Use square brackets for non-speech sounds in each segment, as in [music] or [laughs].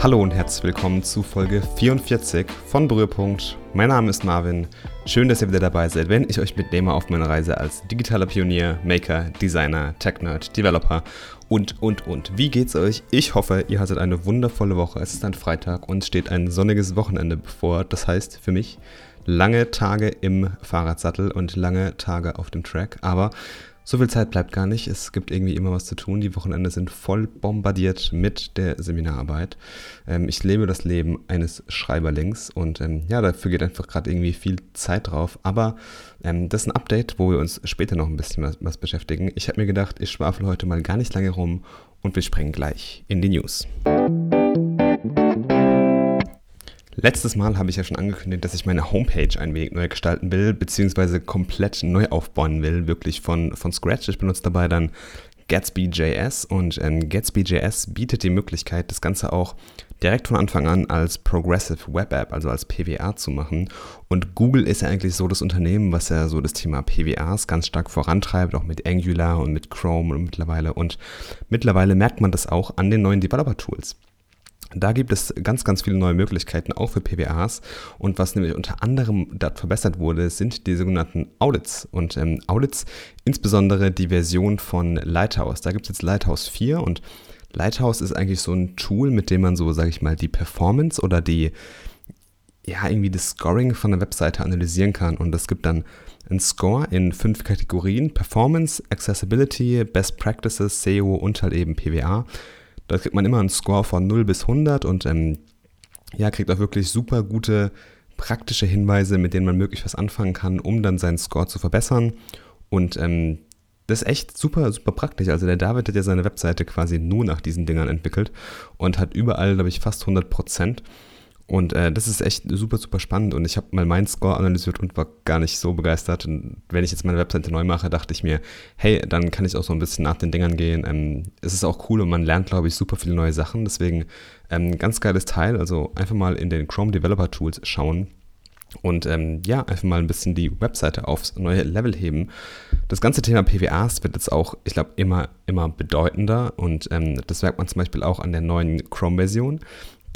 Hallo und herzlich willkommen zu Folge 44 von Berührpunkt. Mein Name ist Marvin. Schön, dass ihr wieder dabei seid, wenn ich euch mitnehme auf meine Reise als digitaler Pionier, Maker, Designer, Tech-Nerd, Developer und, und, und. Wie geht's euch? Ich hoffe, ihr hattet eine wundervolle Woche. Es ist ein Freitag und steht ein sonniges Wochenende bevor. Das heißt für mich lange Tage im Fahrradsattel und lange Tage auf dem Track. Aber so viel Zeit bleibt gar nicht. Es gibt irgendwie immer was zu tun. Die Wochenende sind voll bombardiert mit der Seminararbeit. Ähm, ich lebe das Leben eines Schreiberlings und ähm, ja, dafür geht einfach gerade irgendwie viel Zeit drauf. Aber ähm, das ist ein Update, wo wir uns später noch ein bisschen was, was beschäftigen. Ich habe mir gedacht, ich schwafel heute mal gar nicht lange rum und wir springen gleich in die News. Letztes Mal habe ich ja schon angekündigt, dass ich meine Homepage ein wenig neu gestalten will, beziehungsweise komplett neu aufbauen will, wirklich von, von Scratch. Ich benutze dabei dann Gatsby.js und ähm, Gatsby.js bietet die Möglichkeit, das Ganze auch direkt von Anfang an als Progressive Web App, also als PWA zu machen. Und Google ist ja eigentlich so das Unternehmen, was ja so das Thema PWAs ganz stark vorantreibt, auch mit Angular und mit Chrome und mittlerweile. Und mittlerweile merkt man das auch an den neuen Developer-Tools. Da gibt es ganz, ganz viele neue Möglichkeiten, auch für PWAs. Und was nämlich unter anderem dort verbessert wurde, sind die sogenannten Audits. Und ähm, Audits, insbesondere die Version von Lighthouse. Da gibt es jetzt Lighthouse 4 und Lighthouse ist eigentlich so ein Tool, mit dem man so, sage ich mal, die Performance oder die, ja, irgendwie das Scoring von der Webseite analysieren kann. Und es gibt dann einen Score in fünf Kategorien: Performance, Accessibility, Best Practices, SEO und halt eben PWA. Da kriegt man immer einen Score von 0 bis 100 und ähm, ja, kriegt auch wirklich super gute praktische Hinweise, mit denen man möglich was anfangen kann, um dann seinen Score zu verbessern. Und ähm, das ist echt super, super praktisch. Also der David hat ja seine Webseite quasi nur nach diesen Dingern entwickelt und hat überall, glaube ich, fast 100 Prozent. Und äh, das ist echt super, super spannend. Und ich habe mal meinen Score analysiert und war gar nicht so begeistert. Und wenn ich jetzt meine Webseite neu mache, dachte ich mir, hey, dann kann ich auch so ein bisschen nach den Dingern gehen. Ähm, es ist auch cool und man lernt, glaube ich, super viele neue Sachen. Deswegen ähm, ganz geiles Teil. Also einfach mal in den Chrome Developer Tools schauen. Und ähm, ja, einfach mal ein bisschen die Webseite aufs neue Level heben. Das ganze Thema PWAs wird jetzt auch, ich glaube, immer, immer bedeutender. Und ähm, das merkt man zum Beispiel auch an der neuen Chrome-Version.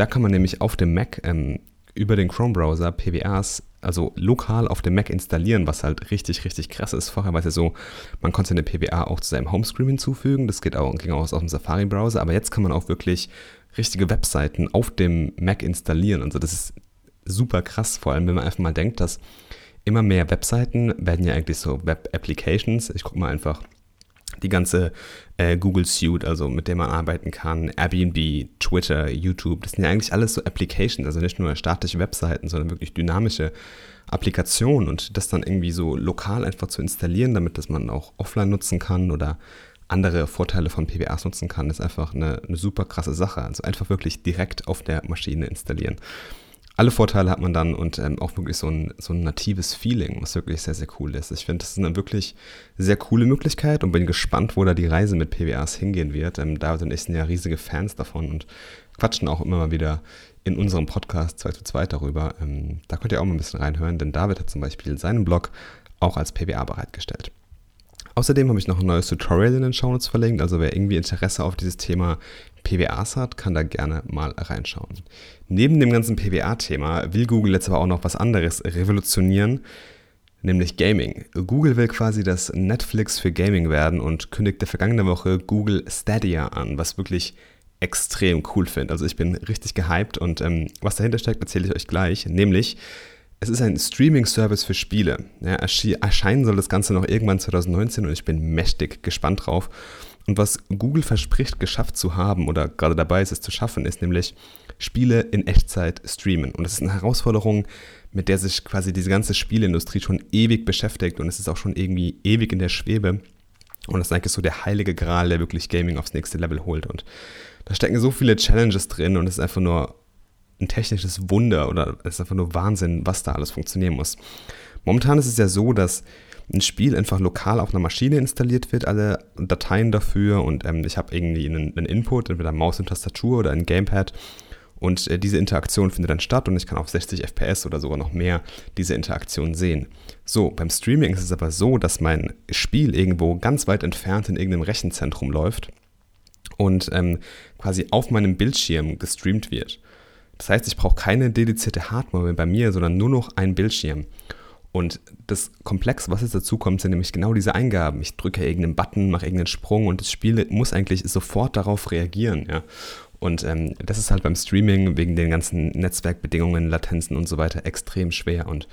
Da kann man nämlich auf dem Mac ähm, über den Chrome-Browser PWAs, also lokal auf dem Mac installieren, was halt richtig, richtig krass ist. Vorher war es ja so, man konnte eine PWA auch zu seinem Homescreen hinzufügen, das geht auch, ging auch aus dem Safari-Browser, aber jetzt kann man auch wirklich richtige Webseiten auf dem Mac installieren. Also das ist super krass, vor allem wenn man einfach mal denkt, dass immer mehr Webseiten werden ja eigentlich so Web-Applications. Ich gucke mal einfach die ganze äh, Google Suite, also mit der man arbeiten kann, Airbnb, Twitter, YouTube, das sind ja eigentlich alles so Applications, also nicht nur statische Webseiten, sondern wirklich dynamische Applikationen und das dann irgendwie so lokal einfach zu installieren, damit das man auch offline nutzen kann oder andere Vorteile von PWAs nutzen kann, ist einfach eine, eine super krasse Sache. Also einfach wirklich direkt auf der Maschine installieren alle Vorteile hat man dann und ähm, auch wirklich so ein, so ein natives Feeling, was wirklich sehr, sehr cool ist. Ich finde, das ist eine wirklich sehr coole Möglichkeit und bin gespannt, wo da die Reise mit PWAs hingehen wird. Ähm, David und ich sind ja riesige Fans davon und quatschen auch immer mal wieder in unserem Podcast 2 zu 2 darüber. Ähm, da könnt ihr auch mal ein bisschen reinhören, denn David hat zum Beispiel seinen Blog auch als PWA bereitgestellt. Außerdem habe ich noch ein neues Tutorial in den Shownotes verlinkt, also wer irgendwie Interesse auf dieses Thema PWAs hat, kann da gerne mal reinschauen. Neben dem ganzen PWA-Thema will Google jetzt aber auch noch was anderes revolutionieren, nämlich Gaming. Google will quasi das Netflix für Gaming werden und kündigte vergangene Woche Google Stadia an, was wirklich extrem cool finde. Also ich bin richtig gehypt und ähm, was dahinter steckt, erzähle ich euch gleich. Nämlich, es ist ein Streaming-Service für Spiele. Ja, erscheinen soll das Ganze noch irgendwann 2019 und ich bin mächtig gespannt drauf. Und was Google verspricht, geschafft zu haben oder gerade dabei ist, es zu schaffen, ist nämlich Spiele in Echtzeit streamen. Und das ist eine Herausforderung, mit der sich quasi diese ganze Spieleindustrie schon ewig beschäftigt und es ist auch schon irgendwie ewig in der Schwebe. Und das ist eigentlich so der heilige Gral, der wirklich Gaming aufs nächste Level holt. Und da stecken so viele Challenges drin und es ist einfach nur ein technisches Wunder oder es ist einfach nur Wahnsinn, was da alles funktionieren muss. Momentan ist es ja so, dass ein Spiel einfach lokal auf einer Maschine installiert wird, alle Dateien dafür und ähm, ich habe irgendwie einen, einen, Input, entweder Maus und Tastatur oder ein Gamepad und äh, diese Interaktion findet dann statt und ich kann auf 60 FPS oder sogar noch mehr diese Interaktion sehen. So, beim Streaming ist es aber so, dass mein Spiel irgendwo ganz weit entfernt in irgendeinem Rechenzentrum läuft und ähm, quasi auf meinem Bildschirm gestreamt wird. Das heißt, ich brauche keine dedizierte Hardware bei mir, sondern nur noch einen Bildschirm. Und das Komplex, was jetzt dazu kommt, sind nämlich genau diese Eingaben. Ich drücke irgendeinen Button, mache irgendeinen Sprung und das Spiel muss eigentlich sofort darauf reagieren. Ja? Und ähm, das ist halt beim Streaming wegen den ganzen Netzwerkbedingungen, Latenzen und so weiter extrem schwer. Und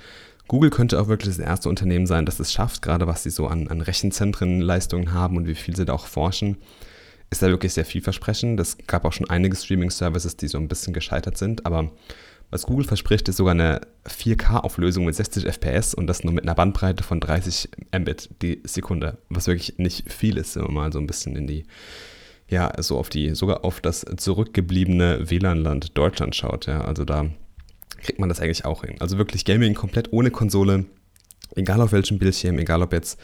Google könnte auch wirklich das erste Unternehmen sein, das es schafft, gerade was sie so an, an Rechenzentrenleistungen haben und wie viel sie da auch forschen ist da wirklich sehr vielversprechend. Es gab auch schon einige Streaming-Services, die so ein bisschen gescheitert sind, aber was Google verspricht, ist sogar eine 4K-Auflösung mit 60 FPS und das nur mit einer Bandbreite von 30 Mbit die Sekunde, was wirklich nicht viel ist, wenn man mal so ein bisschen in die, ja, so auf die, sogar auf das zurückgebliebene WLAN-Land Deutschland schaut, ja, also da kriegt man das eigentlich auch hin. Also wirklich Gaming komplett ohne Konsole, egal auf welchem Bildschirm, egal ob jetzt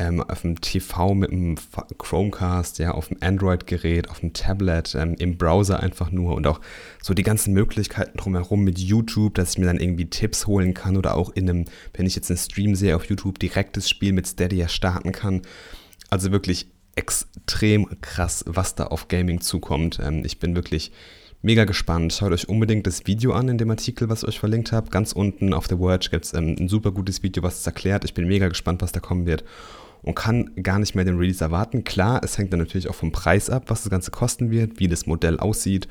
ähm, auf dem TV mit dem Chromecast, ja, auf dem Android-Gerät, auf dem Tablet, ähm, im Browser einfach nur und auch so die ganzen Möglichkeiten drumherum mit YouTube, dass ich mir dann irgendwie Tipps holen kann oder auch in einem, wenn ich jetzt einen Stream sehe auf YouTube, direktes Spiel mit Stadia starten kann. Also wirklich extrem krass, was da auf Gaming zukommt. Ähm, ich bin wirklich mega gespannt. Schaut euch unbedingt das Video an in dem Artikel, was ich euch verlinkt habe. Ganz unten auf der Verge gibt es ähm, ein super gutes Video, was es erklärt. Ich bin mega gespannt, was da kommen wird und kann gar nicht mehr den Release erwarten. Klar, es hängt dann natürlich auch vom Preis ab, was das Ganze kosten wird, wie das Modell aussieht,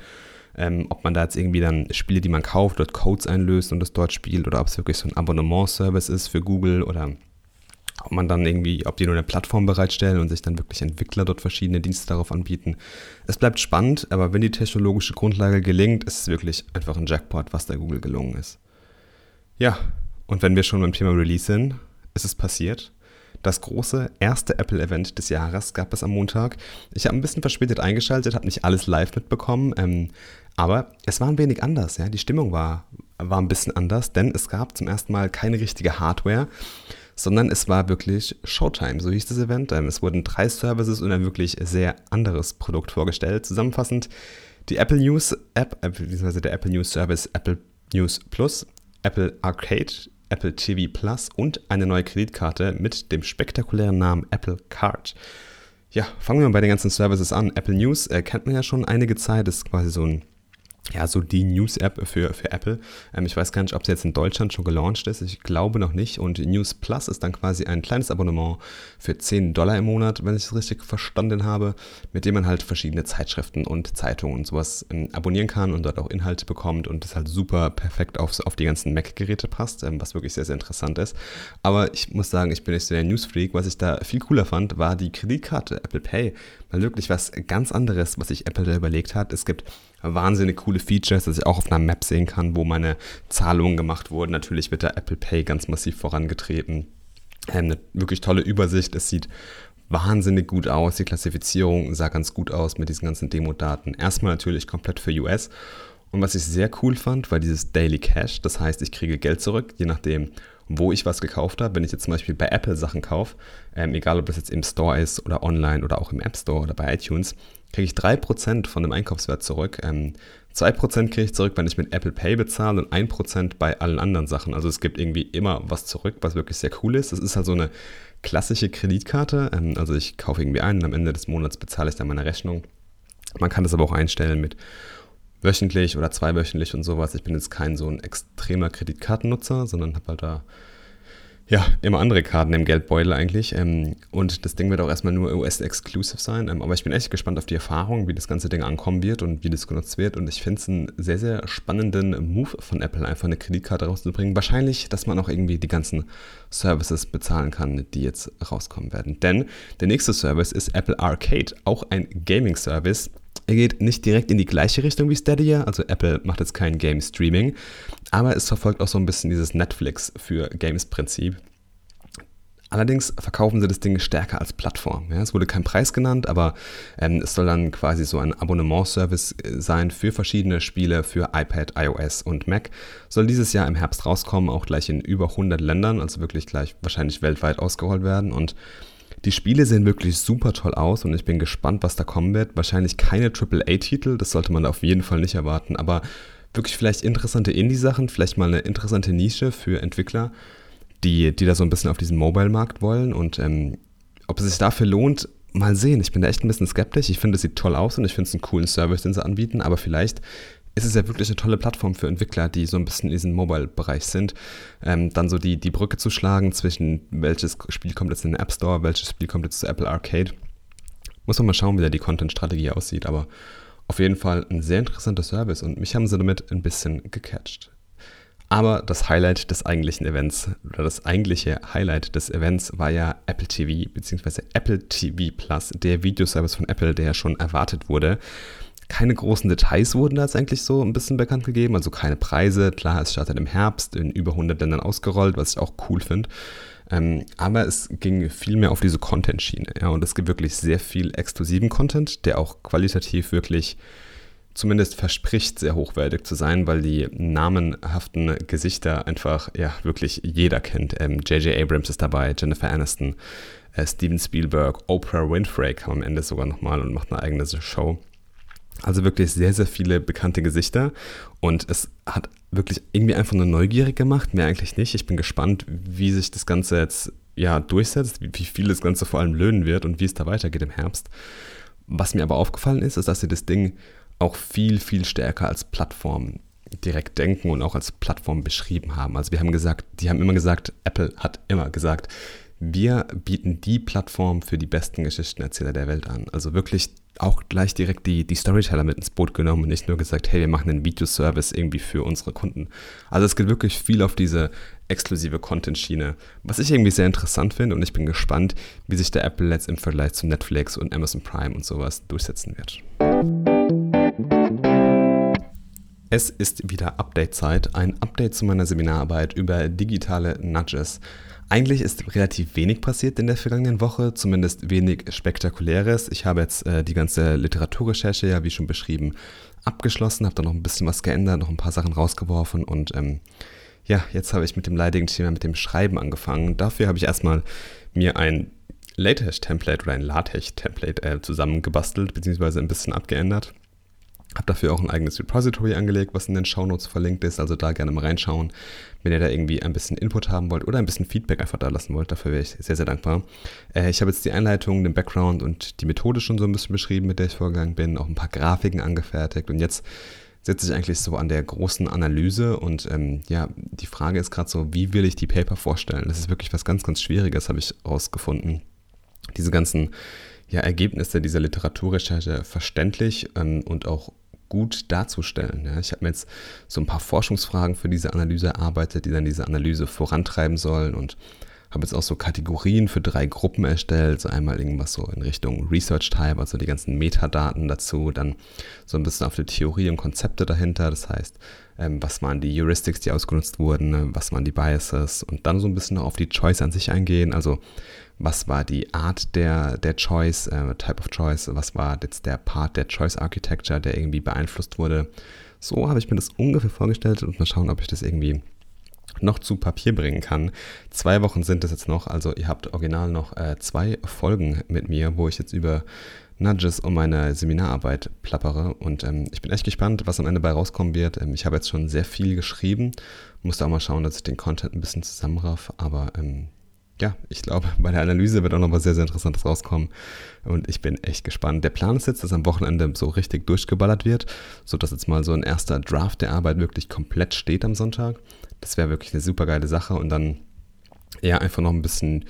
ähm, ob man da jetzt irgendwie dann Spiele, die man kauft, dort Codes einlöst und das dort spielt oder ob es wirklich so ein Abonnement-Service ist für Google oder ob man dann irgendwie, ob die nur eine Plattform bereitstellen und sich dann wirklich Entwickler dort verschiedene Dienste darauf anbieten. Es bleibt spannend, aber wenn die technologische Grundlage gelingt, ist es wirklich einfach ein Jackpot, was der Google gelungen ist. Ja, und wenn wir schon beim Thema Release sind, ist es passiert. Das große erste Apple-Event des Jahres gab es am Montag. Ich habe ein bisschen verspätet eingeschaltet, habe nicht alles live mitbekommen, ähm, aber es war ein wenig anders. Ja? Die Stimmung war, war ein bisschen anders, denn es gab zum ersten Mal keine richtige Hardware, sondern es war wirklich Showtime, so hieß das Event. Ähm, es wurden drei Services und ein wirklich sehr anderes Produkt vorgestellt. Zusammenfassend die Apple News App, äh, beziehungsweise der Apple News Service Apple News Plus, Apple Arcade, Apple TV Plus und eine neue Kreditkarte mit dem spektakulären Namen Apple Card. Ja, fangen wir mal bei den ganzen Services an. Apple News äh, kennt man ja schon einige Zeit, ist quasi so ein ja, so die News-App für, für Apple. Ähm, ich weiß gar nicht, ob sie jetzt in Deutschland schon gelauncht ist. Ich glaube noch nicht. Und News Plus ist dann quasi ein kleines Abonnement für 10 Dollar im Monat, wenn ich es richtig verstanden habe, mit dem man halt verschiedene Zeitschriften und Zeitungen und sowas ähm, abonnieren kann und dort auch Inhalte bekommt und das halt super perfekt auf, auf die ganzen Mac-Geräte passt, ähm, was wirklich sehr, sehr interessant ist. Aber ich muss sagen, ich bin nicht so der News-Freak. Was ich da viel cooler fand, war die Kreditkarte Apple Pay. Mal wirklich was ganz anderes, was sich Apple da überlegt hat. Es gibt wahnsinnig coole Features, dass ich auch auf einer Map sehen kann, wo meine Zahlungen gemacht wurden. Natürlich wird da Apple Pay ganz massiv vorangetreten. Ähm, eine wirklich tolle Übersicht. Es sieht wahnsinnig gut aus. Die Klassifizierung sah ganz gut aus mit diesen ganzen Demo-Daten. Erstmal natürlich komplett für US. Und was ich sehr cool fand, war dieses Daily Cash. Das heißt, ich kriege Geld zurück, je nachdem, wo ich was gekauft habe. Wenn ich jetzt zum Beispiel bei Apple Sachen kaufe, ähm, egal ob das jetzt im Store ist oder online oder auch im App Store oder bei iTunes, kriege ich 3% von dem Einkaufswert zurück. Ähm, 2% kriege ich zurück, wenn ich mit Apple Pay bezahle und 1% bei allen anderen Sachen. Also es gibt irgendwie immer was zurück, was wirklich sehr cool ist. Das ist halt so eine klassische Kreditkarte. Ähm, also ich kaufe irgendwie ein und am Ende des Monats bezahle ich dann meine Rechnung. Man kann das aber auch einstellen mit wöchentlich oder zweiwöchentlich und sowas. Ich bin jetzt kein so ein extremer Kreditkartennutzer, sondern habe halt da ja, immer andere Karten im Geldbeutel eigentlich. Ähm, und das Ding wird auch erstmal nur US-exclusive sein. Ähm, aber ich bin echt gespannt auf die Erfahrung, wie das ganze Ding ankommen wird und wie das genutzt wird. Und ich finde es einen sehr, sehr spannenden Move von Apple, einfach eine Kreditkarte rauszubringen. Wahrscheinlich, dass man auch irgendwie die ganzen Services bezahlen kann, die jetzt rauskommen werden. Denn der nächste Service ist Apple Arcade, auch ein Gaming-Service. Er geht nicht direkt in die gleiche Richtung wie Stadia, also Apple macht jetzt kein Game Streaming, aber es verfolgt auch so ein bisschen dieses Netflix für Games-Prinzip. Allerdings verkaufen sie das Ding stärker als Plattform. Ja, es wurde kein Preis genannt, aber ähm, es soll dann quasi so ein Abonnementservice äh, sein für verschiedene Spiele für iPad, iOS und Mac. Soll dieses Jahr im Herbst rauskommen, auch gleich in über 100 Ländern, also wirklich gleich wahrscheinlich weltweit ausgerollt werden. Und die Spiele sehen wirklich super toll aus und ich bin gespannt, was da kommen wird. Wahrscheinlich keine AAA-Titel, das sollte man auf jeden Fall nicht erwarten, aber wirklich vielleicht interessante Indie-Sachen, vielleicht mal eine interessante Nische für Entwickler, die, die da so ein bisschen auf diesen Mobile-Markt wollen und ähm, ob es sich dafür lohnt, mal sehen. Ich bin da echt ein bisschen skeptisch. Ich finde, es sieht toll aus und ich finde es einen coolen Service, den sie anbieten, aber vielleicht ist es ja wirklich eine tolle Plattform für Entwickler, die so ein bisschen in diesem Mobile-Bereich sind. Ähm, dann so die, die Brücke zu schlagen zwischen welches Spiel kommt jetzt in den App Store, welches Spiel kommt jetzt zu Apple Arcade. Muss man mal schauen, wie da die Content-Strategie aussieht, aber auf jeden Fall ein sehr interessanter Service und mich haben sie damit ein bisschen gecatcht. Aber das Highlight des eigentlichen Events oder das eigentliche Highlight des Events war ja Apple TV bzw. Apple TV Plus, der Videoservice von Apple, der ja schon erwartet wurde. Keine großen Details wurden da jetzt eigentlich so ein bisschen bekannt gegeben, also keine Preise. Klar, es startet im Herbst in über 100 Ländern ausgerollt, was ich auch cool finde. Ähm, aber es ging viel mehr auf diese Content-Schiene. Ja, und es gibt wirklich sehr viel exklusiven Content, der auch qualitativ wirklich zumindest verspricht, sehr hochwertig zu sein, weil die namenhaften Gesichter einfach, ja, wirklich jeder kennt. J.J. Ähm, Abrams ist dabei, Jennifer Aniston, äh, Steven Spielberg, Oprah Winfrey kam am Ende sogar nochmal und macht eine eigene Show. Also wirklich sehr, sehr viele bekannte Gesichter und es hat wirklich irgendwie einfach nur neugierig gemacht, mehr eigentlich nicht. Ich bin gespannt, wie sich das Ganze jetzt ja durchsetzt, wie viel das Ganze vor allem löhnen wird und wie es da weitergeht im Herbst. Was mir aber aufgefallen ist, ist, dass sie das Ding auch viel, viel stärker als Plattform direkt denken und auch als Plattform beschrieben haben. Also wir haben gesagt, die haben immer gesagt, Apple hat immer gesagt, wir bieten die Plattform für die besten Geschichtenerzähler der Welt an. Also wirklich auch gleich direkt die, die Storyteller mit ins Boot genommen und nicht nur gesagt, hey, wir machen einen Videoservice irgendwie für unsere Kunden. Also es geht wirklich viel auf diese exklusive Content-Schiene, was ich irgendwie sehr interessant finde und ich bin gespannt, wie sich der Apple jetzt im Vergleich zu Netflix und Amazon Prime und sowas durchsetzen wird. Es ist wieder Update-Zeit, ein Update zu meiner Seminararbeit über digitale Nudges. Eigentlich ist relativ wenig passiert in der vergangenen Woche, zumindest wenig Spektakuläres. Ich habe jetzt äh, die ganze Literaturrecherche, ja wie schon beschrieben, abgeschlossen, habe da noch ein bisschen was geändert, noch ein paar Sachen rausgeworfen und ähm, ja, jetzt habe ich mit dem leidigen Thema mit dem Schreiben angefangen. Dafür habe ich erstmal mir ein LaTeX-Template oder ein LaTeX-Template äh, zusammengebastelt, beziehungsweise ein bisschen abgeändert. Habe dafür auch ein eigenes Repository angelegt, was in den Shownotes verlinkt ist. Also da gerne mal reinschauen, wenn ihr da irgendwie ein bisschen Input haben wollt oder ein bisschen Feedback einfach da lassen wollt. Dafür wäre ich sehr, sehr dankbar. Äh, ich habe jetzt die Einleitung, den Background und die Methode schon so ein bisschen beschrieben, mit der ich vorgegangen bin. Auch ein paar Grafiken angefertigt. Und jetzt setze ich eigentlich so an der großen Analyse. Und ähm, ja, die Frage ist gerade so, wie will ich die Paper vorstellen? Das ist wirklich was ganz, ganz Schwieriges, habe ich rausgefunden. Diese ganzen ja, Ergebnisse dieser Literaturrecherche verständlich ähm, und auch gut darzustellen. Ja, ich habe mir jetzt so ein paar Forschungsfragen für diese Analyse erarbeitet, die dann diese Analyse vorantreiben sollen und habe jetzt auch so Kategorien für drei Gruppen erstellt. So einmal irgendwas so in Richtung Research Type, also die ganzen Metadaten dazu, dann so ein bisschen auf die Theorie und Konzepte dahinter. Das heißt, ähm, was waren die Heuristics, die ausgenutzt wurden, was waren die Biases und dann so ein bisschen auf die Choice an sich eingehen. Also was war die Art der, der Choice, äh, Type of Choice, was war jetzt der Part der Choice Architecture, der irgendwie beeinflusst wurde. So habe ich mir das ungefähr vorgestellt und mal schauen, ob ich das irgendwie noch zu Papier bringen kann. Zwei Wochen sind es jetzt noch, also ihr habt original noch äh, zwei Folgen mit mir, wo ich jetzt über Nudges um meine Seminararbeit plappere und ähm, ich bin echt gespannt, was am Ende bei rauskommen wird. Ähm, ich habe jetzt schon sehr viel geschrieben, musste auch mal schauen, dass ich den Content ein bisschen zusammenraff, aber ähm, ja, ich glaube, bei der Analyse wird auch noch was sehr, sehr Interessantes rauskommen. Und ich bin echt gespannt. Der Plan ist jetzt, dass am Wochenende so richtig durchgeballert wird, sodass jetzt mal so ein erster Draft der Arbeit wirklich komplett steht am Sonntag. Das wäre wirklich eine super geile Sache. Und dann ja einfach noch ein bisschen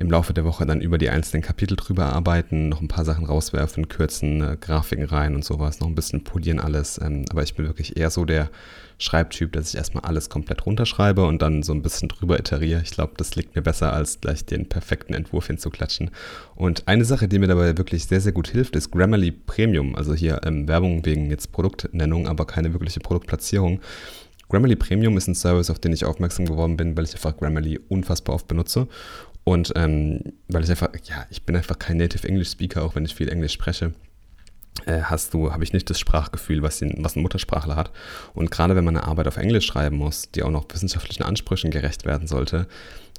im Laufe der Woche dann über die einzelnen Kapitel drüber arbeiten, noch ein paar Sachen rauswerfen, kürzen, äh, Grafiken rein und sowas, noch ein bisschen polieren alles. Ähm, aber ich bin wirklich eher so der Schreibtyp, dass ich erstmal alles komplett runterschreibe und dann so ein bisschen drüber iteriere. Ich glaube, das liegt mir besser, als gleich den perfekten Entwurf hinzuklatschen. Und eine Sache, die mir dabei wirklich sehr, sehr gut hilft, ist Grammarly Premium. Also hier ähm, Werbung wegen jetzt Produktnennung, aber keine wirkliche Produktplatzierung. Grammarly Premium ist ein Service, auf den ich aufmerksam geworden bin, weil ich einfach Grammarly unfassbar oft benutze und ähm, weil ich einfach, ja, ich bin einfach kein Native English Speaker, auch wenn ich viel Englisch spreche, äh, hast du, habe ich nicht das Sprachgefühl, was, den, was ein Muttersprachler hat. Und gerade wenn man eine Arbeit auf Englisch schreiben muss, die auch noch wissenschaftlichen Ansprüchen gerecht werden sollte,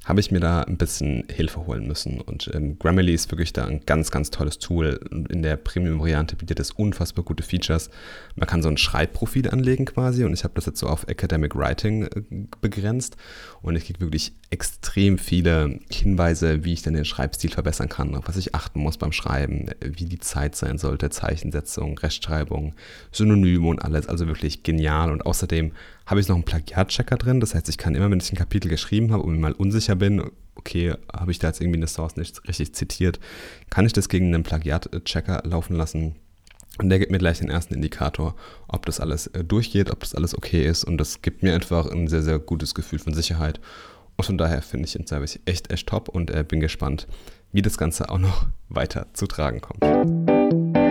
habe ich mir da ein bisschen Hilfe holen müssen. Und ähm, Grammarly ist wirklich da ein ganz, ganz tolles Tool. In der Premium-Variante bietet es unfassbar gute Features. Man kann so ein Schreibprofil anlegen quasi und ich habe das jetzt so auf Academic Writing äh, begrenzt und ich kriege wirklich extrem viele Hinweise, wie ich dann den Schreibstil verbessern kann, auf was ich achten muss beim Schreiben, wie die Zeit sein sollte, Zeichensetzung, Rechtschreibung, Synonyme und alles. Also wirklich genial. Und außerdem habe ich noch einen Plagiatchecker drin. Das heißt, ich kann immer, wenn ich ein Kapitel geschrieben habe und mir mal unsicher bin, okay, habe ich da jetzt irgendwie eine Source nicht richtig zitiert, kann ich das gegen einen Plagiatchecker laufen lassen. Und der gibt mir gleich den ersten Indikator, ob das alles äh, durchgeht, ob das alles okay ist. Und das gibt mir einfach ein sehr, sehr gutes Gefühl von Sicherheit. Und von daher finde ich den Service echt, echt top und äh, bin gespannt, wie das Ganze auch noch [laughs] weiter zu tragen kommt.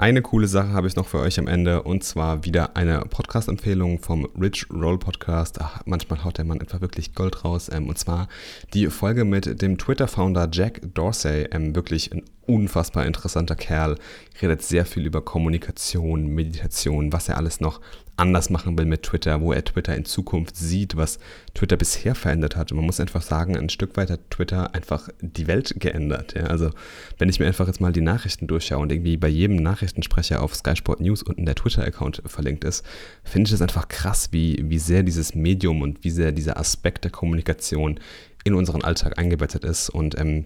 Eine coole Sache habe ich noch für euch am Ende und zwar wieder eine Podcast-Empfehlung vom Rich Roll Podcast. Ach, manchmal haut der Mann einfach wirklich Gold raus. Ähm, und zwar die Folge mit dem Twitter-Founder Jack Dorsey. Ähm, wirklich ein unfassbar interessanter Kerl. Redet sehr viel über Kommunikation, Meditation, was er alles noch anders machen will mit Twitter, wo er Twitter in Zukunft sieht, was Twitter bisher verändert hat. Und man muss einfach sagen, ein Stück weit hat Twitter einfach die Welt geändert. Ja? Also wenn ich mir einfach jetzt mal die Nachrichten durchschaue und irgendwie bei jedem Nachrichtensprecher auf Sky Sport News unten der Twitter-Account verlinkt ist, finde ich es einfach krass, wie, wie sehr dieses Medium und wie sehr dieser Aspekt der Kommunikation in unseren Alltag eingebettet ist und ähm,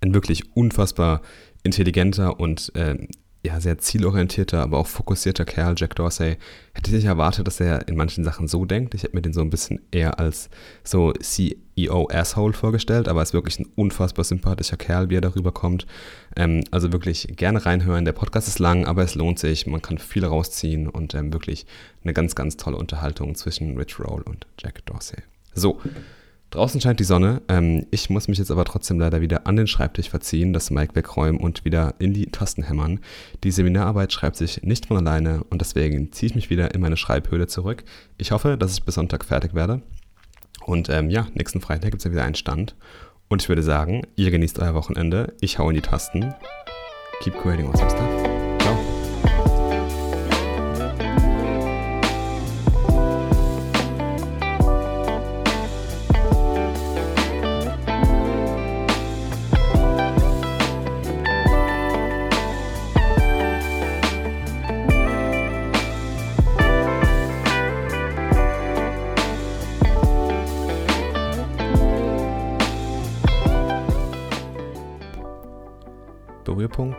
ein wirklich unfassbar intelligenter und äh, ja, sehr zielorientierter, aber auch fokussierter Kerl, Jack Dorsey, hätte ich nicht erwartet, dass er in manchen Sachen so denkt. Ich hätte mir den so ein bisschen eher als so CEO-Asshole vorgestellt, aber er ist wirklich ein unfassbar sympathischer Kerl, wie er darüber kommt. Ähm, also wirklich gerne reinhören. Der Podcast ist lang, aber es lohnt sich. Man kann viel rausziehen und ähm, wirklich eine ganz, ganz tolle Unterhaltung zwischen Rich Roll und Jack Dorsey. So, Draußen scheint die Sonne. Ähm, ich muss mich jetzt aber trotzdem leider wieder an den Schreibtisch verziehen, das Mic wegräumen und wieder in die Tasten hämmern. Die Seminararbeit schreibt sich nicht von alleine und deswegen ziehe ich mich wieder in meine Schreibhöhle zurück. Ich hoffe, dass ich bis Sonntag fertig werde. Und ähm, ja, nächsten Freitag gibt es ja wieder einen Stand. Und ich würde sagen, ihr genießt euer Wochenende. Ich hau in die Tasten. Keep creating awesome stuff.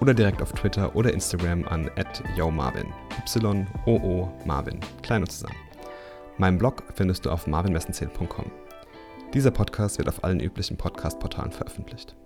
oder direkt auf Twitter oder Instagram an @yomarvin. Y-O-O Marvin. Klein und zusammen. Meinen Blog findest du auf marvinmessenzähl.com. Dieser Podcast wird auf allen üblichen Podcast-Portalen veröffentlicht.